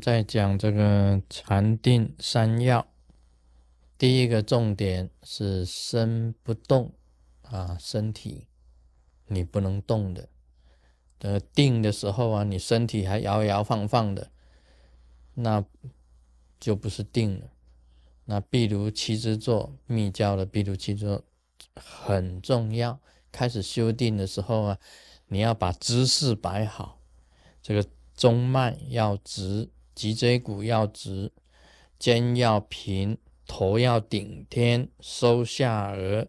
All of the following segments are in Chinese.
在讲这个禅定三要，第一个重点是身不动啊，身体你不能动的。的定的时候啊，你身体还摇摇晃晃的，那就不是定了。那比如七支坐，密教的比如七支坐很重要。开始修定的时候啊，你要把姿势摆好，这个中脉要直，脊椎骨要直，肩要平，头要顶天，收下颚，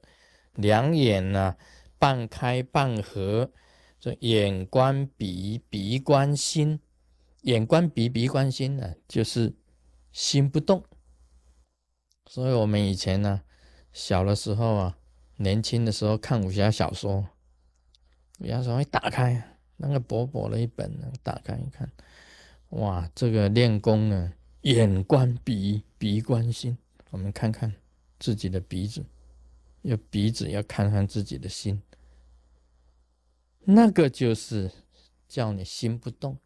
两眼呢半开半合，这眼观鼻，鼻观心，眼观鼻，鼻观心呢，就是心不动。所以我们以前呢，小的时候啊。年轻的时候看武侠小说，武侠小说一打开，那个薄薄的一本，打开一看，哇，这个练功呢，眼观鼻，鼻观心。我们看看自己的鼻子，要鼻子要看看自己的心，那个就是叫你心不动，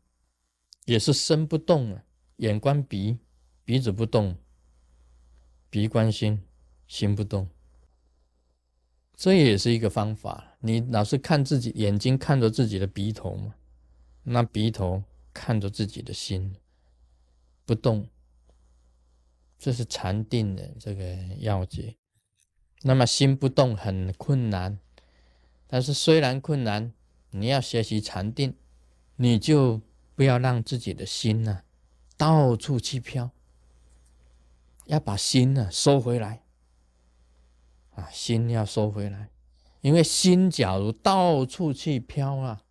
也是身不动啊。眼观鼻，鼻子不动；鼻观心，心不动。这也是一个方法。你老是看自己眼睛看着自己的鼻头嘛，那鼻头看着自己的心不动，这是禅定的这个要诀。那么心不动很困难，但是虽然困难，你要学习禅定，你就不要让自己的心呢到处去飘，要把心呢收回来。啊，心要收回来，因为心假如到处去飘啊，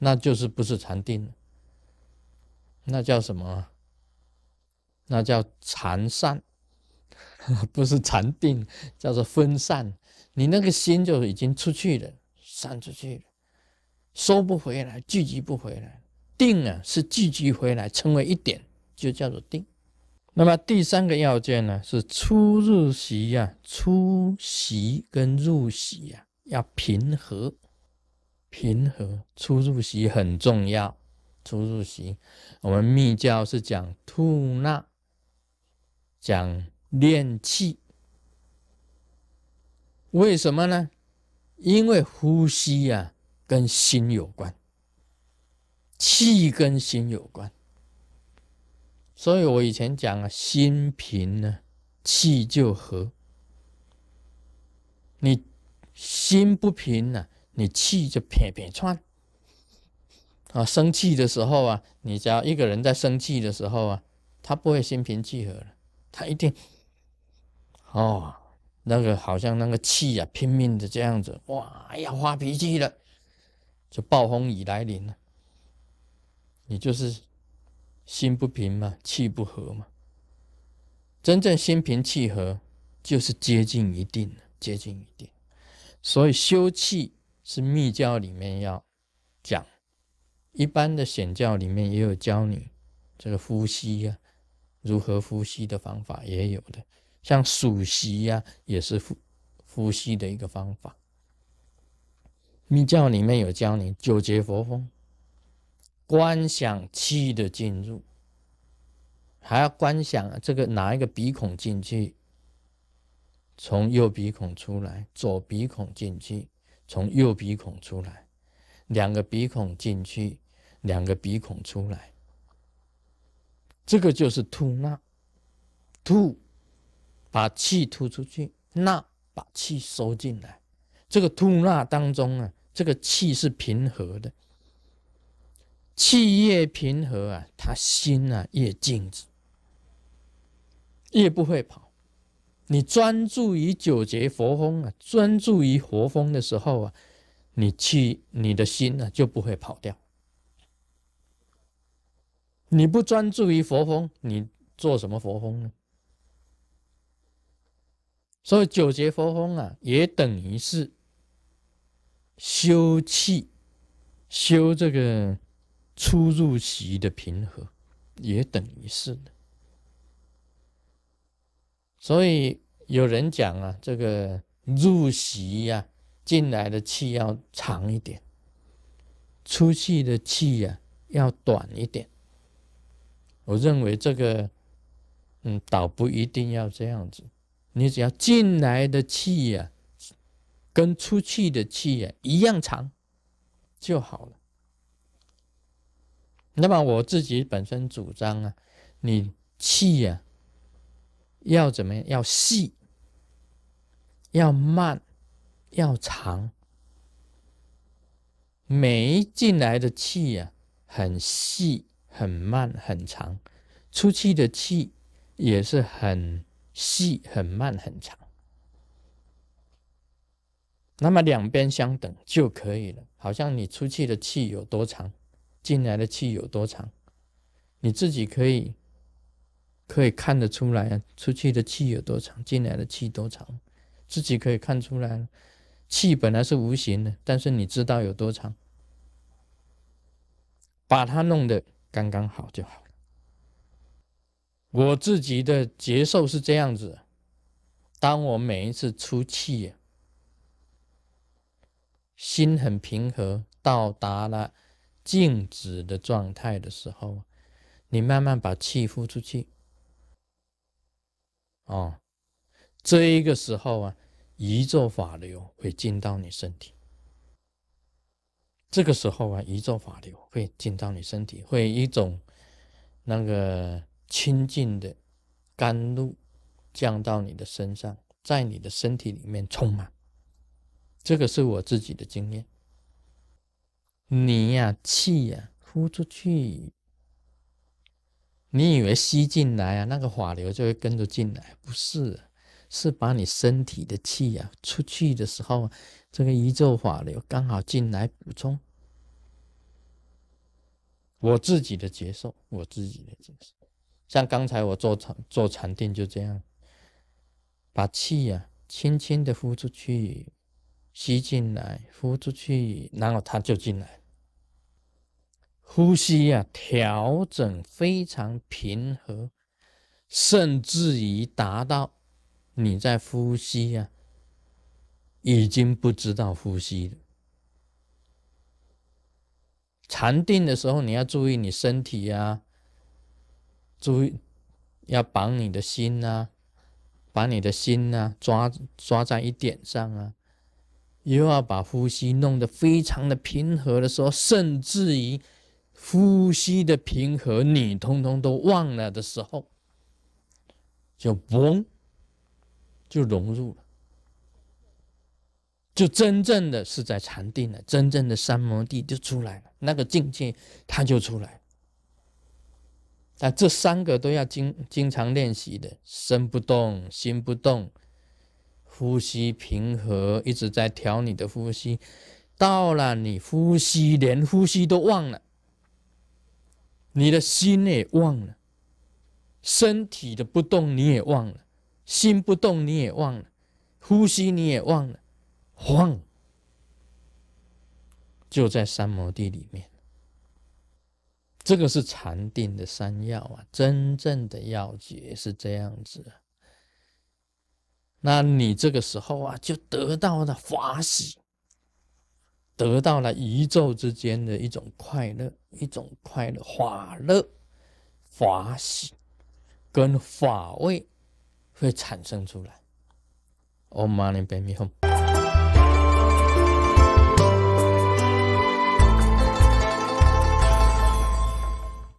那就是不是禅定那叫什么？那叫禅散，不是禅定，叫做分散。你那个心就已经出去了，散出去了，收不回来，聚集不回来。定啊，是聚集回来，成为一点，就叫做定。那么第三个要件呢，是出入习呀，出习跟入习呀要平和，平和出入息很重要。出入息，我们密教是讲吐纳，讲练气。为什么呢？因为呼吸呀跟心有关，气跟心有关。所以我以前讲啊，心平呢，气就和。你心不平呢，你气就撇撇窜。啊，生气的时候啊，你只要一个人在生气的时候啊，他不会心平气和了，他一定，哦，那个好像那个气啊，拼命的这样子，哇，要发脾气了，就暴风雨来临了，你就是。心不平嘛，气不和嘛。真正心平气和，就是接近一定接近一定。所以修气是密教里面要讲，一般的显教里面也有教你这个呼吸呀，如何呼吸的方法也有的。像数息呀，也是呼呼吸的一个方法。密教里面有教你九节佛风。观想气的进入，还要观想这个哪一个鼻孔进去，从右鼻孔出来；左鼻孔进去，从右鼻孔出来；两个鼻孔进去，两个鼻孔出来。这个就是吐纳，吐把气吐出去，纳把气收进来。这个吐纳当中啊，这个气是平和的。气越平和啊，他心啊越静止，越不会跑。你专注于九节佛风啊，专注于佛风的时候啊，你气你的心呢就不会跑掉。你不专注于佛风，你做什么佛风呢？所以九节佛风啊，也等于是修气，修这个。出入息的平和，也等于是的。所以有人讲啊，这个入息呀，进来的气要长一点，出去的气呀要短一点。我认为这个，嗯，倒不一定要这样子。你只要进来的气呀，跟出去的气呀一样长就好了。那么我自己本身主张啊，你气呀要怎么样？要细，要慢，要长。每一进来的气呀，很细、很慢、很长；出去的气也是很。细很慢很长，那么两边相等就可以了。好像你出去的气有多长，进来的气有多长，你自己可以可以看得出来啊。出去的气有多长，进来的气多长，自己可以看出来。气本来是无形的，但是你知道有多长，把它弄得刚刚好就好。我自己的节奏是这样子：当我每一次出气，心很平和，到达了静止的状态的时候，你慢慢把气呼出去。哦，这一个时候啊，宇宙法流会进到你身体。这个时候啊，宇宙法流会进到你身体，会一种那个。清净的甘露降到你的身上，在你的身体里面充满。这个是我自己的经验。你呀，气呀，呼出去，你以为吸进来啊，那个法流就会跟着进来？不是，是把你身体的气呀出去的时候，这个宇宙法流刚好进来补充。我自己的接受，我自己的接受。像刚才我做禅做禅定就这样，把气呀轻轻的呼出去，吸进来，呼出去，然后它就进来。呼吸呀，调整非常平和，甚至于达到你在呼吸呀，已经不知道呼吸了。禅定的时候，你要注意你身体呀。注意，要绑你的心呐，把你的心呐抓抓在一点上啊，又要把呼吸弄得非常的平和的时候，甚至于呼吸的平和你通通都忘了的时候，就嘣，就融入了，就真正的是在禅定了，真正的三摩地就出来了，那个境界它就出来。但这三个都要经经常练习的，身不动，心不动，呼吸平和，一直在调你的呼吸。到了你呼吸连呼吸都忘了，你的心也忘了，身体的不动你也忘了，心不动你也忘了，呼吸你也忘了，晃，就在三摩地里面。这个是禅定的三要啊，真正的要诀是这样子。那你这个时候啊，就得到了法喜，得到了宇宙之间的一种快乐，一种快乐法乐法喜跟法味会产生出来。Om Mani Padme Hum。